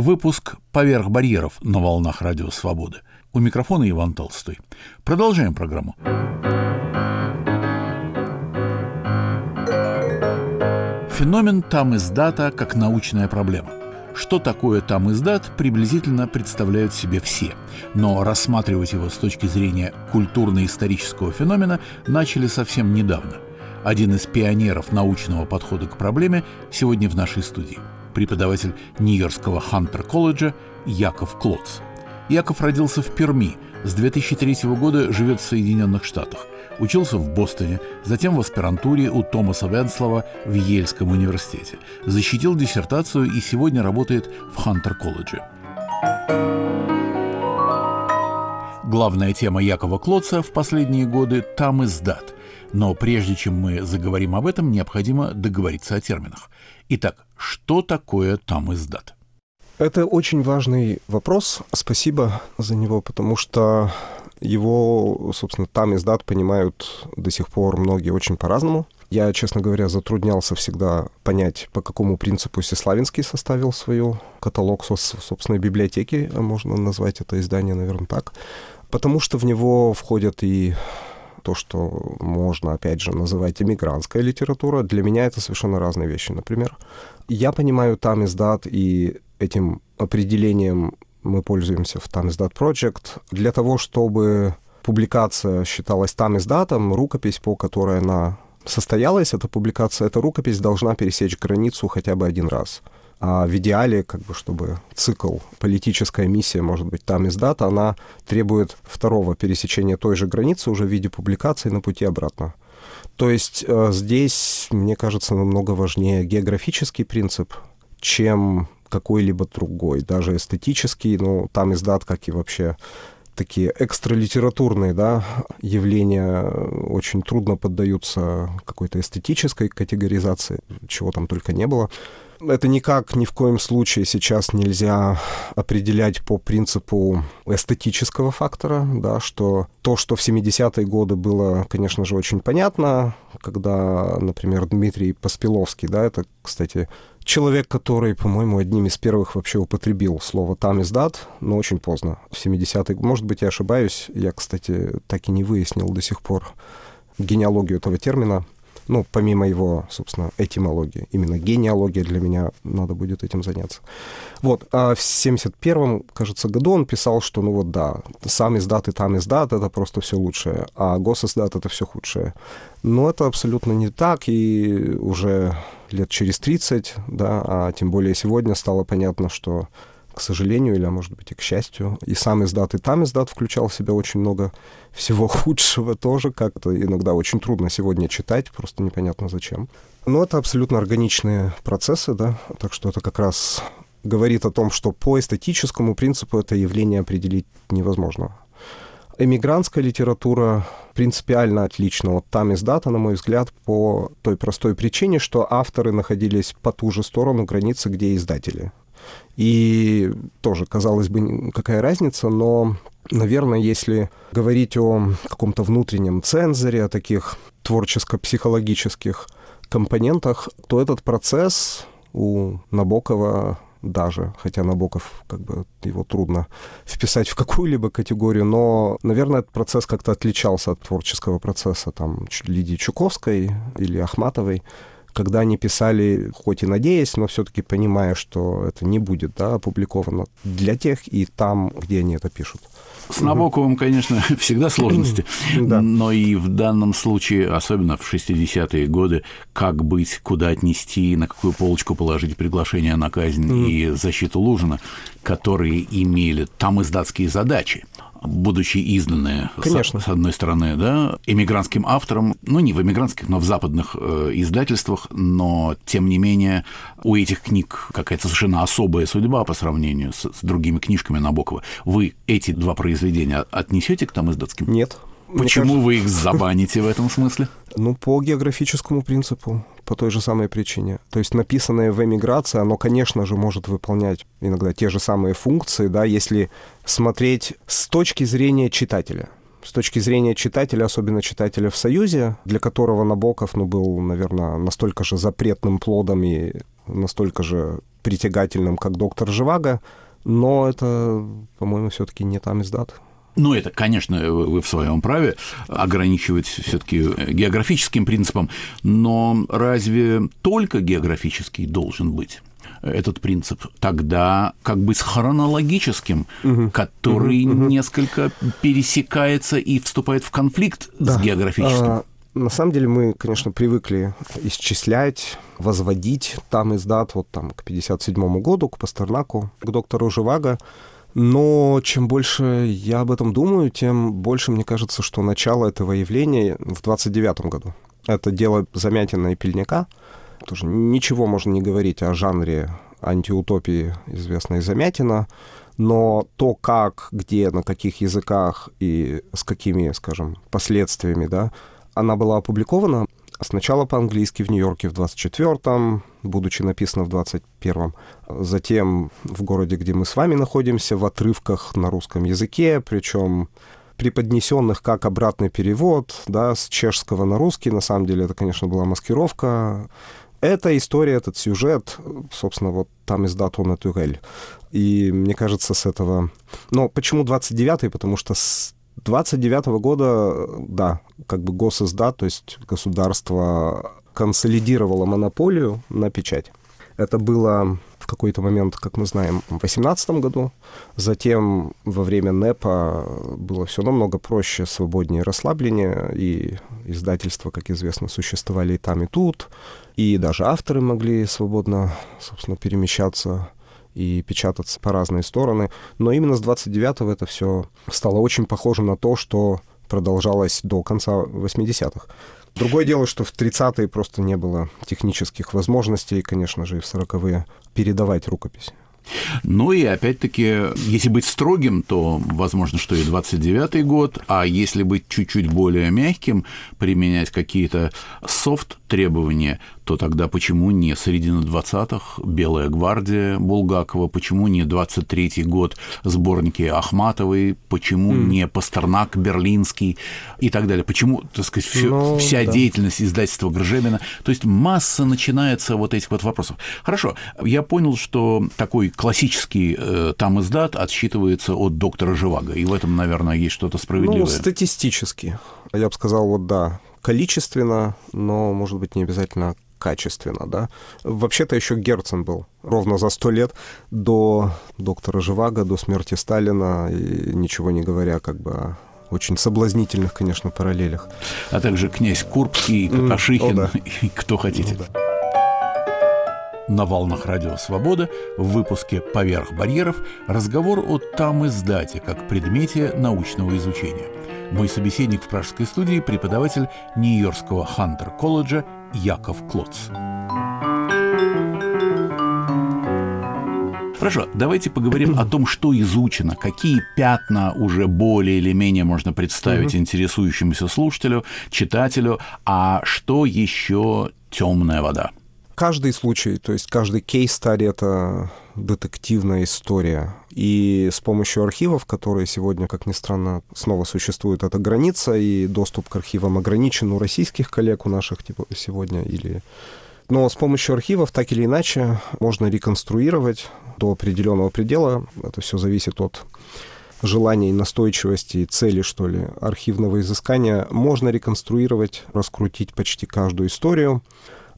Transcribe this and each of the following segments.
Выпуск «Поверх барьеров» на волнах Радио Свободы. У микрофона Иван Толстой. Продолжаем программу. Феномен там издата как научная проблема. Что такое там издат, приблизительно представляют себе все. Но рассматривать его с точки зрения культурно-исторического феномена начали совсем недавно. Один из пионеров научного подхода к проблеме сегодня в нашей студии – преподаватель Нью-Йоркского Хантер-колледжа Яков Клоц. Яков родился в Перми, с 2003 года живет в Соединенных Штатах. Учился в Бостоне, затем в аспирантуре у Томаса Венслова в Ельском университете. Защитил диссертацию и сегодня работает в Хантер-колледже. Главная тема Якова Клоца в последние годы – там издат. Но прежде чем мы заговорим об этом, необходимо договориться о терминах. Итак, что такое там издат? Это очень важный вопрос. Спасибо за него, потому что его, собственно, там издат понимают до сих пор многие очень по-разному. Я, честно говоря, затруднялся всегда понять, по какому принципу Сеславинский составил свою каталог собственной библиотеки, можно назвать это издание, наверное, так, потому что в него входят и то, что можно, опять же, называть иммигрантская литература, для меня это совершенно разные вещи. Например, я понимаю там издат, и этим определением мы пользуемся в там издат Project для того, чтобы публикация считалась там издатом, рукопись, по которой она состоялась, эта публикация, эта рукопись должна пересечь границу хотя бы один раз. А в идеале, как бы, чтобы цикл, политическая миссия, может быть, там издата, она требует второго пересечения той же границы уже в виде публикации на пути обратно. То есть э, здесь, мне кажется, намного важнее географический принцип, чем какой-либо другой, даже эстетический, ну, там издат, как и вообще такие экстралитературные да, явления очень трудно поддаются какой-то эстетической категоризации, чего там только не было. Это никак ни в коем случае сейчас нельзя определять по принципу эстетического фактора, да, что то, что в 70-е годы было, конечно же, очень понятно, когда, например, Дмитрий Поспиловский, да, это, кстати, человек, который, по-моему, одним из первых вообще употребил слово «там издат», но очень поздно, в 70-е. Может быть, я ошибаюсь. Я, кстати, так и не выяснил до сих пор генеалогию этого термина ну, помимо его, собственно, этимологии. Именно генеалогия для меня надо будет этим заняться. Вот, а в 71-м, кажется, году он писал, что, ну вот да, сам издат и там издат — это просто все лучшее, а госиздат — это все худшее. Но это абсолютно не так, и уже лет через 30, да, а тем более сегодня стало понятно, что к сожалению, или, а может быть, и к счастью. И сам издат, и там издат включал в себя очень много всего худшего тоже, как-то иногда очень трудно сегодня читать, просто непонятно зачем. Но это абсолютно органичные процессы, да, так что это как раз говорит о том, что по эстетическому принципу это явление определить невозможно. Эмигрантская литература принципиально отлична от там издата, на мой взгляд, по той простой причине, что авторы находились по ту же сторону границы, где издатели. И тоже, казалось бы, какая разница, но, наверное, если говорить о каком-то внутреннем цензоре, о таких творческо-психологических компонентах, то этот процесс у Набокова даже, хотя Набоков, как бы, его трудно вписать в какую-либо категорию, но, наверное, этот процесс как-то отличался от творческого процесса там Лидии Чуковской или Ахматовой, когда они писали, хоть и надеясь, но все-таки понимая, что это не будет да, опубликовано для тех и там, где они это пишут. С Набоковым, конечно, всегда сложности, да. но и в данном случае, особенно в 60-е годы, как быть, куда отнести, на какую полочку положить приглашение на казнь mm. и защиту Лужина, которые имели там издатские задачи будучи изданные, Конечно. С, с одной стороны, да, эмигрантским автором, ну, не в эмигрантских, но в западных э, издательствах, но, тем не менее, у этих книг какая-то совершенно особая судьба по сравнению с, с другими книжками Набокова. Вы эти два произведения отнесете к там издатским? Нет. Почему кажется... вы их забаните в этом смысле? Ну, по географическому принципу, по той же самой причине. То есть написанное в эмиграции, оно, конечно же, может выполнять иногда те же самые функции, да, если смотреть с точки зрения читателя. С точки зрения читателя, особенно читателя в Союзе, для которого Набоков ну, был, наверное, настолько же запретным плодом и настолько же притягательным, как доктор Живаго, но это, по-моему, все-таки не там издат. Ну, это, конечно, вы в своем праве ограничивать все-таки географическим принципом, но разве только географический должен быть? этот принцип, тогда как бы с хронологическим, угу. который угу, несколько пересекается и вступает в конфликт да. с географическим. А, на самом деле мы, конечно, привыкли исчислять, возводить там издат вот там к 57 году, к Пастернаку, к доктору Живаго. Но чем больше я об этом думаю, тем больше мне кажется, что начало этого явления в 29 году. Это дело Замятина и Пельняка. Тоже ничего можно не говорить о жанре антиутопии, известной Замятина, но то, как, где, на каких языках и с какими, скажем, последствиями, да, она была опубликована сначала по-английски в Нью-Йорке в 24-м, будучи написано в 21-м, затем в городе, где мы с вами находимся, в отрывках на русском языке, причем преподнесенных как обратный перевод, да, с чешского на русский. На самом деле это, конечно, была маскировка. Эта история, этот сюжет, собственно, вот там издат он Натюрель. И мне кажется, с этого... Но почему 29-й? Потому что с 29 -го года, да, как бы госиздат, то есть государство консолидировало монополию на печать. Это было в какой-то момент, как мы знаем, в 2018 году. Затем во время НЭПа было все намного проще, свободнее, расслабленнее. И издательства, как известно, существовали и там, и тут. И даже авторы могли свободно, собственно, перемещаться и печататься по разные стороны. Но именно с 29-го это все стало очень похоже на то, что продолжалось до конца 80-х. Другое дело, что в 30-е просто не было технических возможностей, конечно же, и в 40-е передавать рукопись. Ну и опять-таки, если быть строгим, то возможно, что и 29-й год, а если быть чуть-чуть более мягким, применять какие-то софт-требования, то тогда почему не середина 20-х, Белая гвардия Булгакова, почему не 23-й год, сборники Ахматовой, почему mm. не Пастернак Берлинский и так далее. Почему, так сказать, всё, ну, вся да. деятельность издательства Гржемина. То есть масса начинается вот этих вот вопросов. Хорошо, я понял, что такой классический э, там издат отсчитывается от доктора Живаго, и в этом, наверное, есть что-то справедливое. Ну, статистически. Я бы сказал, вот да, количественно, но, может быть, не обязательно качественно, да. Вообще-то еще Герцен был ровно за сто лет до доктора Живаго, до смерти Сталина, и ничего не говоря как бы о очень соблазнительных, конечно, параллелях. А также князь Курбский, Каташихин, mm, да. и кто хотите. Ну, да. На волнах Радио Свобода в выпуске «Поверх барьеров» разговор о там издате как предмете научного изучения. Мой собеседник в пражской студии – преподаватель Нью-Йоркского Хантер-колледжа Яков Клоц. Хорошо, давайте поговорим о том, что изучено, какие пятна уже более или менее можно представить интересующемуся слушателю, читателю, а что еще темная вода. Каждый случай, то есть каждый кейс-стади — это детективная история. И с помощью архивов, которые сегодня, как ни странно, снова существует эта граница, и доступ к архивам ограничен у российских коллег, у наших типа, сегодня, или... Но с помощью архивов так или иначе можно реконструировать до определенного предела. Это все зависит от желания и настойчивости и цели, что ли, архивного изыскания. Можно реконструировать, раскрутить почти каждую историю.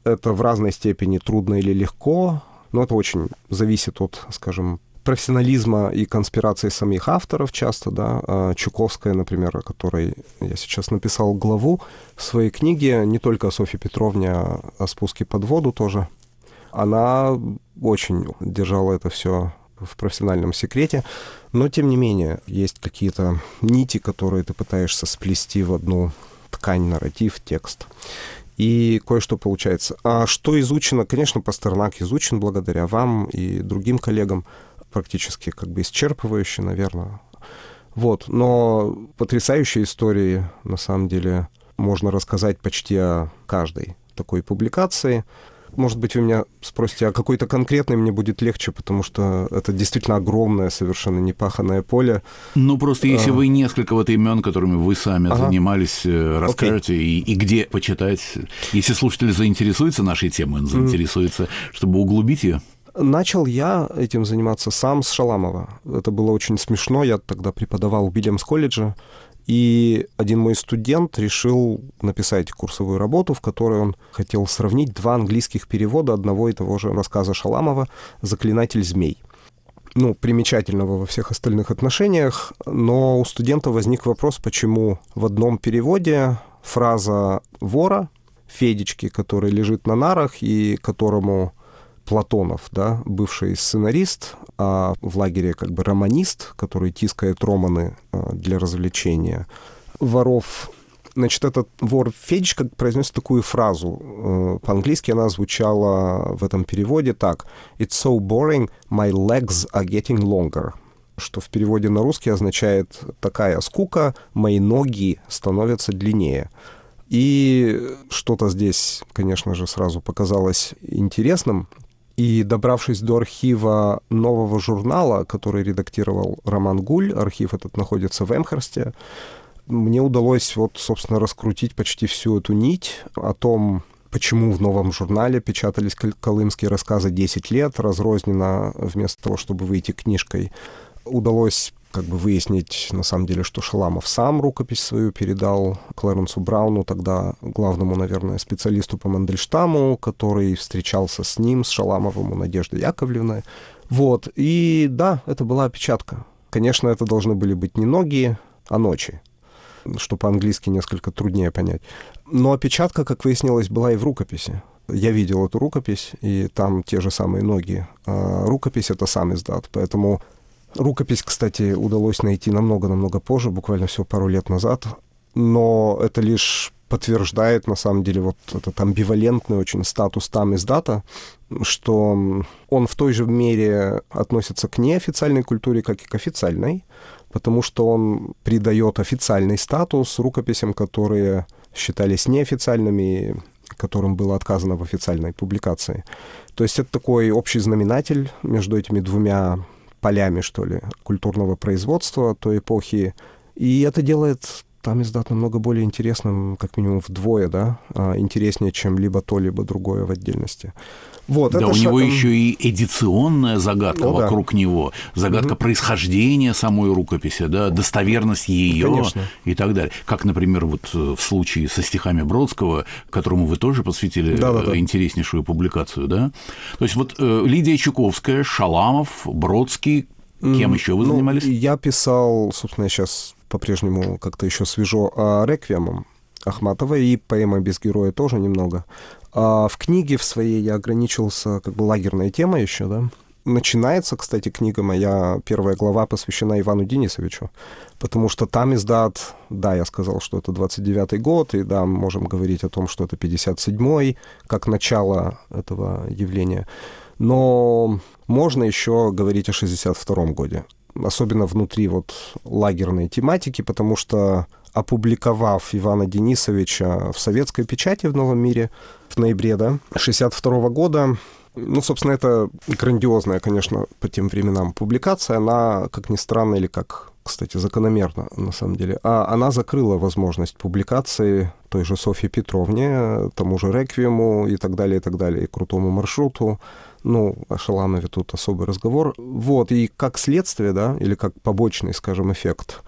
Это в разной степени трудно или легко, но это очень зависит от, скажем, профессионализма и конспирации самих авторов часто, да. А Чуковская, например, о которой я сейчас написал главу в своей книге, не только о Софье Петровне, а о спуске под воду тоже. Она очень держала это все в профессиональном секрете, но тем не менее есть какие-то нити, которые ты пытаешься сплести в одну ткань, нарратив, текст и кое-что получается. А что изучено? Конечно, Пастернак изучен благодаря вам и другим коллегам, практически как бы исчерпывающе, наверное. Вот, но потрясающие истории, на самом деле, можно рассказать почти о каждой такой публикации. Может быть, вы меня спросите, а какой-то конкретный мне будет легче, потому что это действительно огромное, совершенно непаханное поле. Ну, просто если а... вы несколько вот имен, которыми вы сами ага. занимались, э, расскажете, okay. и, и где почитать, если слушатель заинтересуется нашей темой, он заинтересуется, mm. чтобы углубить ее. Начал я этим заниматься сам с Шаламова. Это было очень смешно. Я тогда преподавал в Вильямс колледже. И один мой студент решил написать курсовую работу, в которой он хотел сравнить два английских перевода одного и того же рассказа Шаламова «Заклинатель змей». Ну, примечательного во всех остальных отношениях, но у студента возник вопрос, почему в одном переводе фраза вора, Федечки, который лежит на нарах и которому Платонов, да, бывший сценарист, а в лагере как бы романист, который тискает романы а, для развлечения воров. Значит, этот вор Федечка произносит такую фразу. Э, по-английски она звучала в этом переводе так. «It's so boring, my legs are getting longer» что в переводе на русский означает «такая скука, мои ноги становятся длиннее». И что-то здесь, конечно же, сразу показалось интересным, и добравшись до архива нового журнала, который редактировал Роман Гуль, архив этот находится в Эмхерсте, мне удалось вот, собственно, раскрутить почти всю эту нить о том, почему в новом журнале печатались колымские рассказы 10 лет, разрозненно вместо того, чтобы выйти книжкой. Удалось как бы выяснить, на самом деле, что Шаламов сам рукопись свою передал Клэренсу Брауну, тогда главному, наверное, специалисту по Мандельштаму, который встречался с ним, с Шаламовым у Надежды Яковлевны. Вот, и да, это была опечатка. Конечно, это должны были быть не ноги, а ночи что по-английски несколько труднее понять. Но опечатка, как выяснилось, была и в рукописи. Я видел эту рукопись, и там те же самые ноги. А рукопись — это сам издат, поэтому Рукопись, кстати, удалось найти намного-намного позже, буквально всего пару лет назад, но это лишь подтверждает, на самом деле, вот этот амбивалентный очень статус там из дата, что он в той же мере относится к неофициальной культуре, как и к официальной, потому что он придает официальный статус рукописям, которые считались неофициальными, которым было отказано в официальной публикации. То есть это такой общий знаменатель между этими двумя полями, что ли, культурного производства той эпохи. И это делает там издат намного более интересным, как минимум вдвое, да, а, интереснее, чем либо то, либо другое в отдельности. Вот, да, у шаг... него еще и эдиционная загадка ну, вокруг да. него, загадка угу. происхождения самой рукописи, да, достоверность ее Конечно. и так далее. Как, например, вот э, в случае со стихами Бродского, которому вы тоже посвятили да, да, да. интереснейшую публикацию, да. То есть вот э, Лидия Чуковская, Шаламов, Бродский, кем еще вы ну, занимались? Я писал, собственно, сейчас по-прежнему как-то еще свежо, а реквиемом Ахматова и поэма «Без героя» тоже немного. А в книге в своей я ограничился как бы лагерной темой еще, да. Начинается, кстати, книга моя, первая глава посвящена Ивану Денисовичу, потому что там издат, да, я сказал, что это 29-й год, и да, мы можем говорить о том, что это 57-й, как начало этого явления, но можно еще говорить о 62-м годе, особенно внутри вот лагерной тематики, потому что опубликовав Ивана Денисовича в советской печати в «Новом мире» в ноябре да, 62 года, ну, собственно, это грандиозная, конечно, по тем временам публикация. Она, как ни странно, или как, кстати, закономерно, на самом деле, а она закрыла возможность публикации той же Софье Петровне, тому же Реквиему и так далее, и так далее, и крутому маршруту. Ну, о Шаламове тут особый разговор. Вот, и как следствие, да, или как побочный, скажем, эффект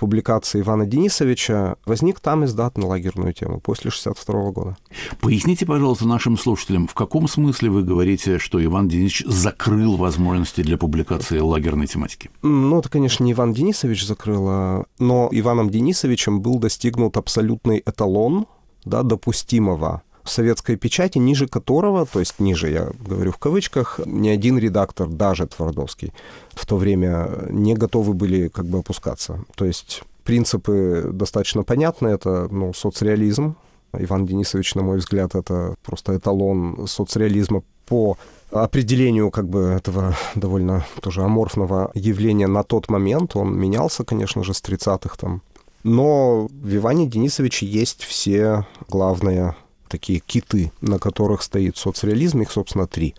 публикации Ивана Денисовича возник там издат на лагерную тему после 62 года. Поясните, пожалуйста, нашим слушателям, в каком смысле вы говорите, что Иван Денисович закрыл возможности для публикации лагерной тематики? Ну, это, конечно, не Иван Денисович закрыл, а, но Иваном Денисовичем был достигнут абсолютный эталон да, допустимого советской печати, ниже которого, то есть ниже, я говорю в кавычках, ни один редактор, даже Твардовский, в то время не готовы были как бы опускаться. То есть принципы достаточно понятны. Это ну, соцреализм. Иван Денисович, на мой взгляд, это просто эталон соцреализма по определению как бы этого довольно тоже аморфного явления на тот момент. Он менялся, конечно же, с 30-х там. Но в Иване Денисовиче есть все главные такие киты, на которых стоит соцреализм, их, собственно, три.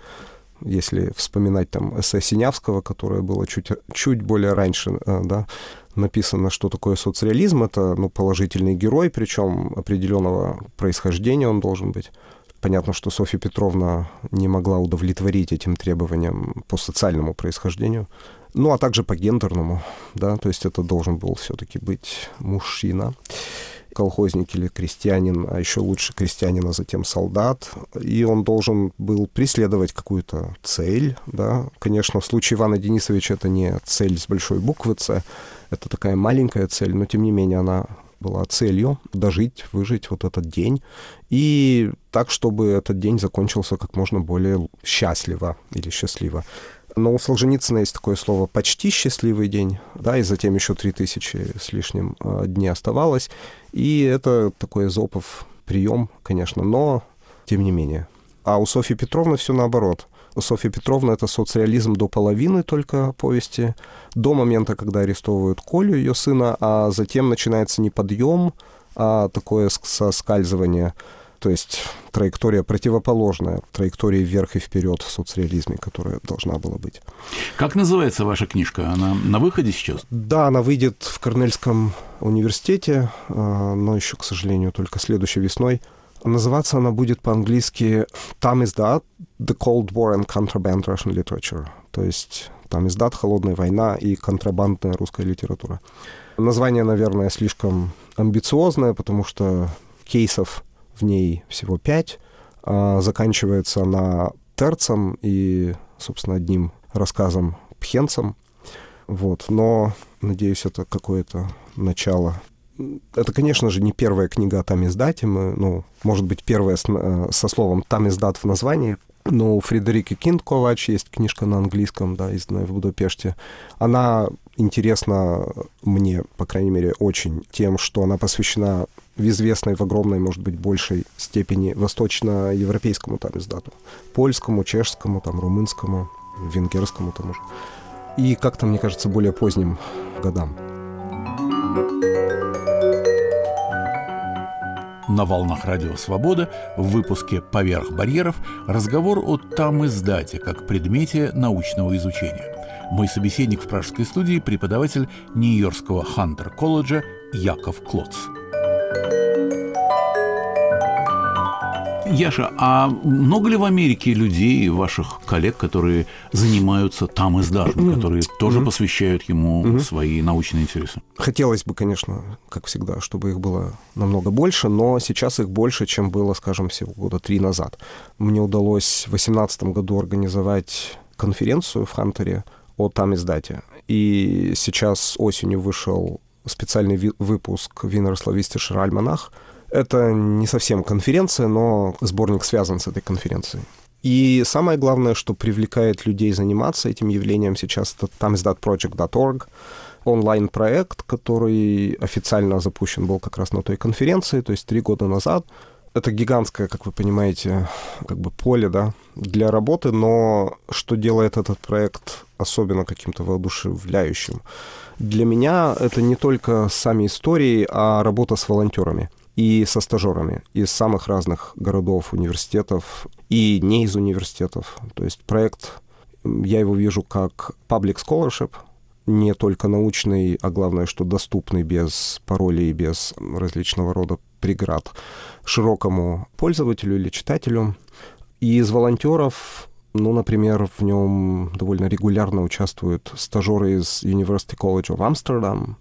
Если вспоминать там эссе Синявского, которое было чуть, чуть более раньше, э, да, написано, что такое соцреализм. Это ну, положительный герой, причем определенного происхождения он должен быть. Понятно, что Софья Петровна не могла удовлетворить этим требованиям по социальному происхождению, ну а также по гендерному, да, то есть это должен был все-таки быть мужчина колхозник или крестьянин, а еще лучше крестьянин, а затем солдат. И он должен был преследовать какую-то цель. Да? Конечно, в случае Ивана Денисовича это не цель с большой буквы «Ц», это такая маленькая цель, но тем не менее она была целью дожить, выжить вот этот день. И так, чтобы этот день закончился как можно более счастливо или счастливо. Но у Солженицына есть такое слово «почти счастливый день», да, и затем еще три тысячи с лишним э, дней оставалось. И это такой зопов прием, конечно, но тем не менее. А у Софьи Петровны все наоборот. У Софьи Петровны это соцреализм до половины только повести, до момента, когда арестовывают Колю, ее сына, а затем начинается не подъем, а такое соскальзывание то есть траектория противоположная траектории вверх и вперед в соцреализме, которая должна была быть. Как называется ваша книжка? Она на выходе сейчас? Да, она выйдет в Корнельском университете, а, но еще, к сожалению, только следующей весной. Называться она будет по-английски «Там издат The Cold War and Contraband Russian Literature», то есть там издат «Холодная война» и контрабандная русская литература. Название, наверное, слишком амбициозное, потому что кейсов в ней всего пять, а заканчивается она терцем и, собственно, одним рассказом пхенцем. Вот. Но, надеюсь, это какое-то начало. Это, конечно же, не первая книга о Тамиздате. Мы, ну, может быть, первая э, со словом Тамиздат в названии. Но у Фредерики Кинтковач есть книжка на английском, да, изданная в Будапеште. Она интересна мне, по крайней мере, очень тем, что она посвящена в известной, в огромной, может быть, большей степени восточноевропейскому там издату. Польскому, чешскому, там, румынскому, венгерскому тому же. И как-то, мне кажется, более поздним годам. На волнах Радио Свобода в выпуске «Поверх барьеров» разговор о там издате как предмете научного изучения. Мой собеседник в пражской студии – преподаватель Нью-Йоркского Хантер-колледжа Яков Клоц. Яша, а много ли в Америке людей, ваших коллег, которые занимаются там издатом, которые тоже посвящают ему свои научные интересы? Хотелось бы, конечно, как всегда, чтобы их было намного больше, но сейчас их больше, чем было, скажем, всего года три назад. Мне удалось в 2018 году организовать конференцию в Хантере о там издате. И сейчас осенью вышел специальный выпуск Винер Славистишер Альманах, это не совсем конференция, но сборник связан с этой конференцией. И самое главное, что привлекает людей заниматься этим явлением сейчас, это tamizdatproject.org, онлайн-проект, который официально запущен был как раз на той конференции, то есть три года назад. Это гигантское, как вы понимаете, как бы поле, да, для работы, но что делает этот проект особенно каким-то воодушевляющим? Для меня это не только сами истории, а работа с волонтерами и со стажерами из самых разных городов, университетов и не из университетов. То есть проект, я его вижу как public scholarship, не только научный, а главное, что доступный без паролей, без различного рода преград широкому пользователю или читателю. И из волонтеров, ну, например, в нем довольно регулярно участвуют стажеры из University College of Amsterdam,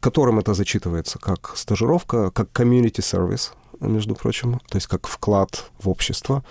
которым это зачитывается как стажировка, как community service, между прочим, то есть как вклад в общество.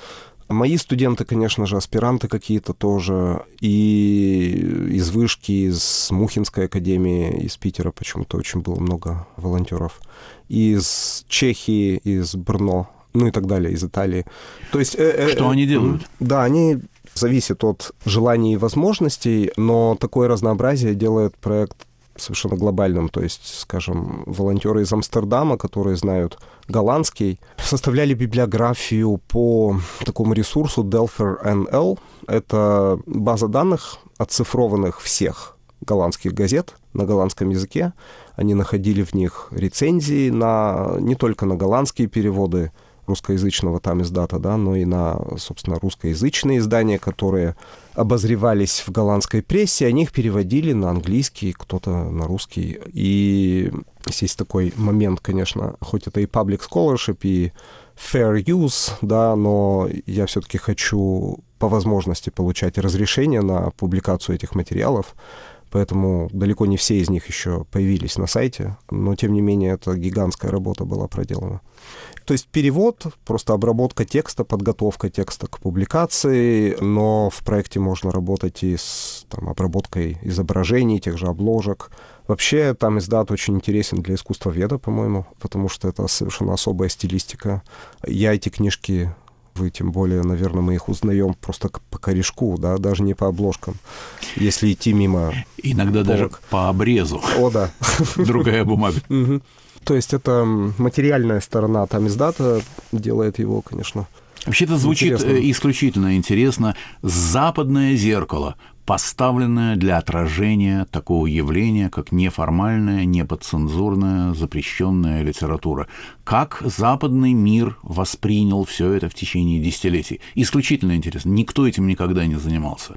Мои студенты, конечно же, аспиранты какие-то тоже, и из Вышки, из Мухинской академии, из Питера почему-то очень было много волонтеров, из Чехии, из Брно, ну и так далее, из Италии. То есть, э, э, Что они делают? Да, они зависят от желаний и возможностей, но такое разнообразие делает проект совершенно глобальном, то есть, скажем, волонтеры из Амстердама, которые знают голландский, составляли библиографию по такому ресурсу Delpher NL. Это база данных, оцифрованных всех голландских газет на голландском языке. Они находили в них рецензии на, не только на голландские переводы, русскоязычного там издата, да, но и на, собственно, русскоязычные издания, которые обозревались в голландской прессе, они их переводили на английский, кто-то на русский. И есть такой момент, конечно, хоть это и public scholarship, и fair use, да, но я все-таки хочу по возможности получать разрешение на публикацию этих материалов, поэтому далеко не все из них еще появились на сайте, но тем не менее это гигантская работа была проделана. То есть перевод, просто обработка текста, подготовка текста к публикации, но в проекте можно работать и с там, обработкой изображений, тех же обложек. Вообще там издат очень интересен для искусствоведа, по-моему, потому что это совершенно особая стилистика. Я эти книжки вы тем более, наверное, мы их узнаем просто по корешку, да, даже не по обложкам. Если идти мимо... Иногда полок. даже по обрезу. О, да. Другая бумага. То есть это материальная сторона там издата делает его, конечно, Вообще это звучит интересно. Э, исключительно интересно. Западное зеркало, поставленное для отражения такого явления, как неформальная, неподцензурная, запрещенная литература. Как западный мир воспринял все это в течение десятилетий? Исключительно интересно. Никто этим никогда не занимался.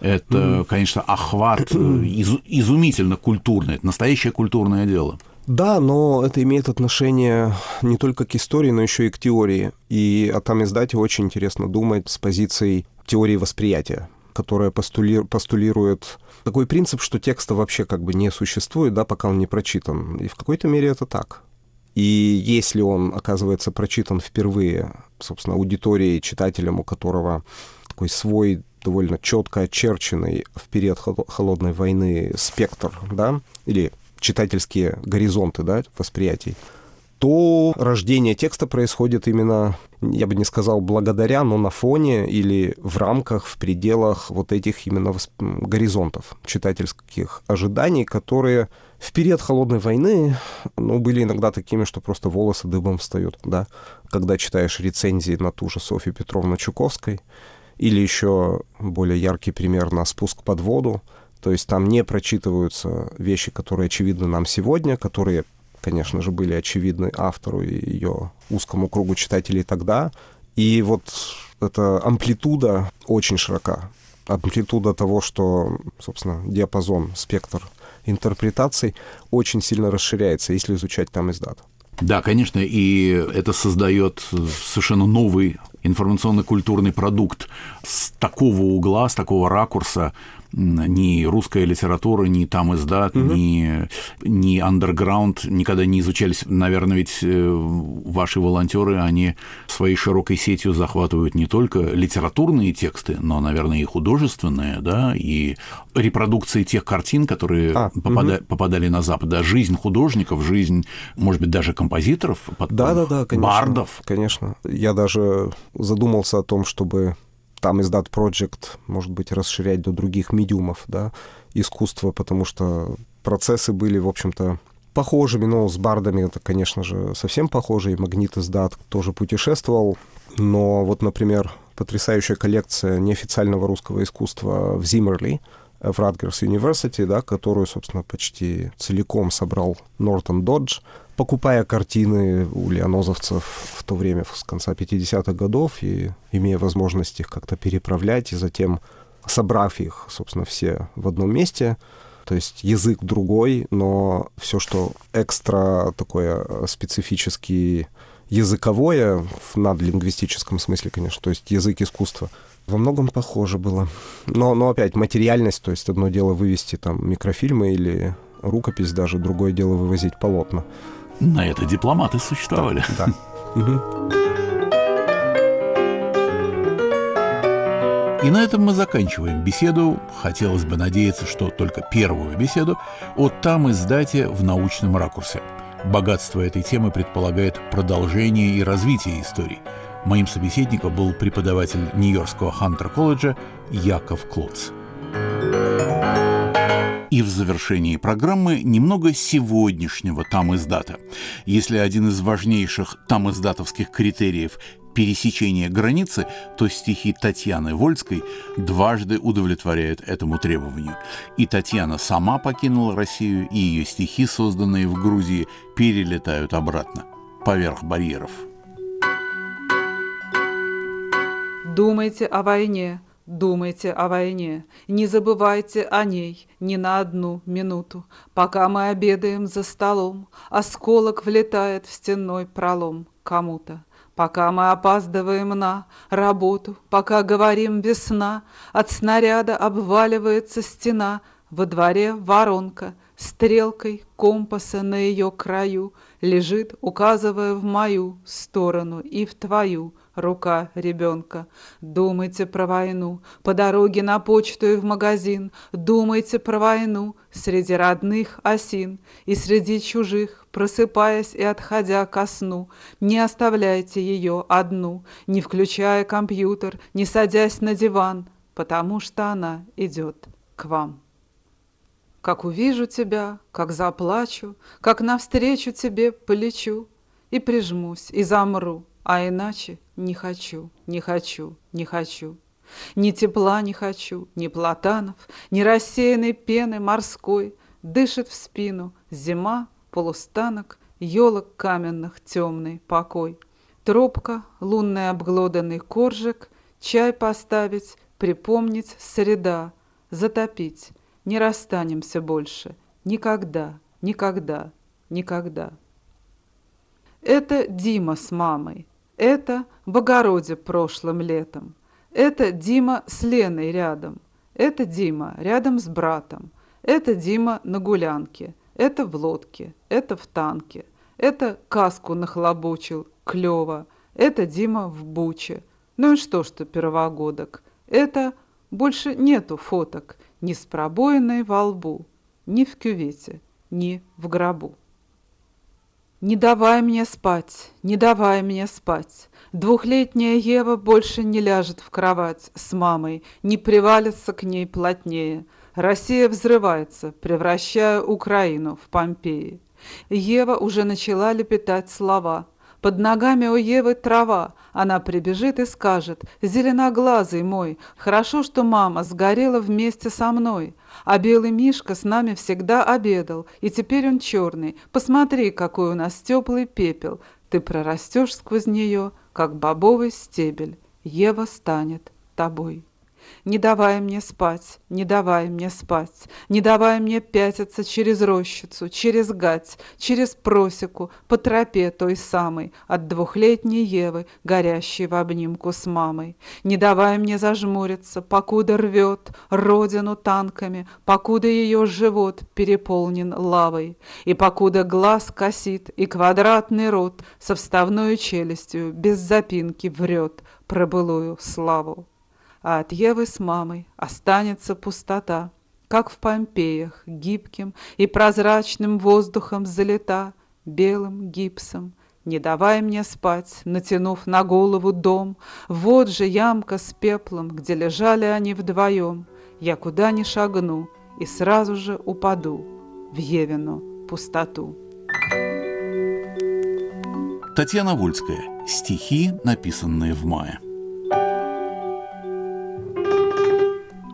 Это, конечно, охват э, из, изумительно культурный, это настоящее культурное дело. Да, но это имеет отношение не только к истории, но еще и к теории. И о там издате очень интересно думать с позицией теории восприятия которая постули... постулирует такой принцип, что текста вообще как бы не существует, да, пока он не прочитан. И в какой-то мере это так. И если он оказывается прочитан впервые, собственно, аудиторией, читателем, у которого такой свой довольно четко очерченный в период холодной войны спектр, да, или читательские горизонты да, восприятий, то рождение текста происходит именно, я бы не сказал благодаря, но на фоне или в рамках, в пределах вот этих именно горизонтов читательских ожиданий, которые в период холодной войны ну, были иногда такими, что просто волосы дыбом встают, да, когда читаешь рецензии на ту же Софью Петровну Чуковской, или еще более яркий пример на «Спуск под воду», то есть там не прочитываются вещи, которые очевидны нам сегодня, которые, конечно же, были очевидны автору и ее узкому кругу читателей тогда. И вот эта амплитуда очень широка. Амплитуда того, что, собственно, диапазон, спектр интерпретаций очень сильно расширяется, если изучать там издат. Да, конечно, и это создает совершенно новый информационно-культурный продукт с такого угла, с такого ракурса, ни русская литература, ни там издат, угу. ни, ни андерграунд никогда не изучались. Наверное, ведь э, ваши волонтеры, они своей широкой сетью захватывают не только литературные тексты, но, наверное, и художественные, да, и репродукции тех картин, которые а, попада, угу. попадали на Запад. Да, жизнь художников, жизнь, может быть, даже композиторов, да, да, да, конечно, бардов. Конечно. Я даже задумался о том, чтобы там издат Project, может быть, расширять до других медиумов, да, искусства, потому что процессы были, в общем-то, похожими, но с бардами это, конечно же, совсем похоже, и Магнит издат тоже путешествовал, но вот, например, потрясающая коллекция неофициального русского искусства в Зиммерли, в Радгерс University, да, которую, собственно, почти целиком собрал Нортон Додж, покупая картины у леонозовцев в то время, с конца 50-х годов, и имея возможность их как-то переправлять, и затем собрав их, собственно, все в одном месте, то есть язык другой, но все, что экстра такое специфически языковое, в надлингвистическом смысле, конечно, то есть язык искусства, во многом похоже было. Но, но опять материальность, то есть одно дело вывести там микрофильмы или рукопись даже, другое дело вывозить полотна. На это дипломаты существовали. Да. И на этом мы заканчиваем беседу. Хотелось бы надеяться, что только первую беседу о там издате в научном ракурсе. Богатство этой темы предполагает продолжение и развитие истории. Моим собеседником был преподаватель Нью-Йоркского Хантер-колледжа Яков Клоц. И в завершении программы немного сегодняшнего там издата. Если один из важнейших там издатовских критериев пересечения границы, то стихи Татьяны Вольской дважды удовлетворяют этому требованию. И Татьяна сама покинула Россию, и ее стихи, созданные в Грузии, перелетают обратно, поверх барьеров. Думайте о войне, думайте о войне, не забывайте о ней ни на одну минуту. Пока мы обедаем за столом, осколок влетает в стенной пролом кому-то. Пока мы опаздываем на работу, пока говорим весна, от снаряда обваливается стена, во дворе воронка, стрелкой компаса на ее краю лежит, указывая в мою сторону и в твою рука ребенка. Думайте про войну, по дороге на почту и в магазин. Думайте про войну среди родных осин и среди чужих, просыпаясь и отходя ко сну. Не оставляйте ее одну, не включая компьютер, не садясь на диван, потому что она идет к вам. Как увижу тебя, как заплачу, Как навстречу тебе полечу, И прижмусь, и замру, а иначе не хочу, не хочу, не хочу. Ни тепла не хочу, ни платанов, Ни рассеянной пены морской. Дышит в спину зима, полустанок, Елок каменных темный покой. Трубка, лунный обглоданный коржик, Чай поставить, припомнить среда, Затопить, не расстанемся больше. Никогда, никогда, никогда. Это Дима с мамой. Это в огороде прошлым летом. Это Дима с Леной рядом. Это Дима рядом с братом. Это Дима на гулянке. Это в лодке. Это в танке. Это каску нахлобучил. Клево. Это Дима в буче. Ну и что, что первогодок? Это больше нету фоток ни с пробоиной во лбу, ни в кювете, ни в гробу. Не давай мне спать, не давай мне спать. Двухлетняя Ева больше не ляжет в кровать с мамой, не привалится к ней плотнее. Россия взрывается, превращая Украину в Помпеи. Ева уже начала лепетать слова. Под ногами у Евы трава. Она прибежит и скажет, «Зеленоглазый мой, хорошо, что мама сгорела вместе со мной». А белый мишка с нами всегда обедал, и теперь он черный. Посмотри, какой у нас теплый пепел. Ты прорастешь сквозь нее, как бобовый стебель. Ева станет тобой. Не давай мне спать, не давай мне спать, Не давай мне пятиться через рощицу, через гать, Через просеку, по тропе той самой, От двухлетней Евы, горящей в обнимку с мамой. Не давай мне зажмуриться, покуда рвет Родину танками, Покуда ее живот переполнен лавой, И покуда глаз косит, и квадратный рот Со вставной челюстью без запинки врет Про былую славу а от Евы с мамой останется пустота, как в Помпеях, гибким и прозрачным воздухом залета, белым гипсом. Не давай мне спать, натянув на голову дом, вот же ямка с пеплом, где лежали они вдвоем. Я куда ни шагну и сразу же упаду в Евину пустоту. Татьяна Вольская. Стихи, написанные в мае.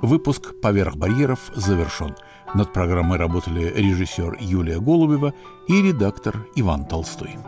Выпуск «Поверх барьеров» завершен. Над программой работали режиссер Юлия Голубева и редактор Иван Толстой.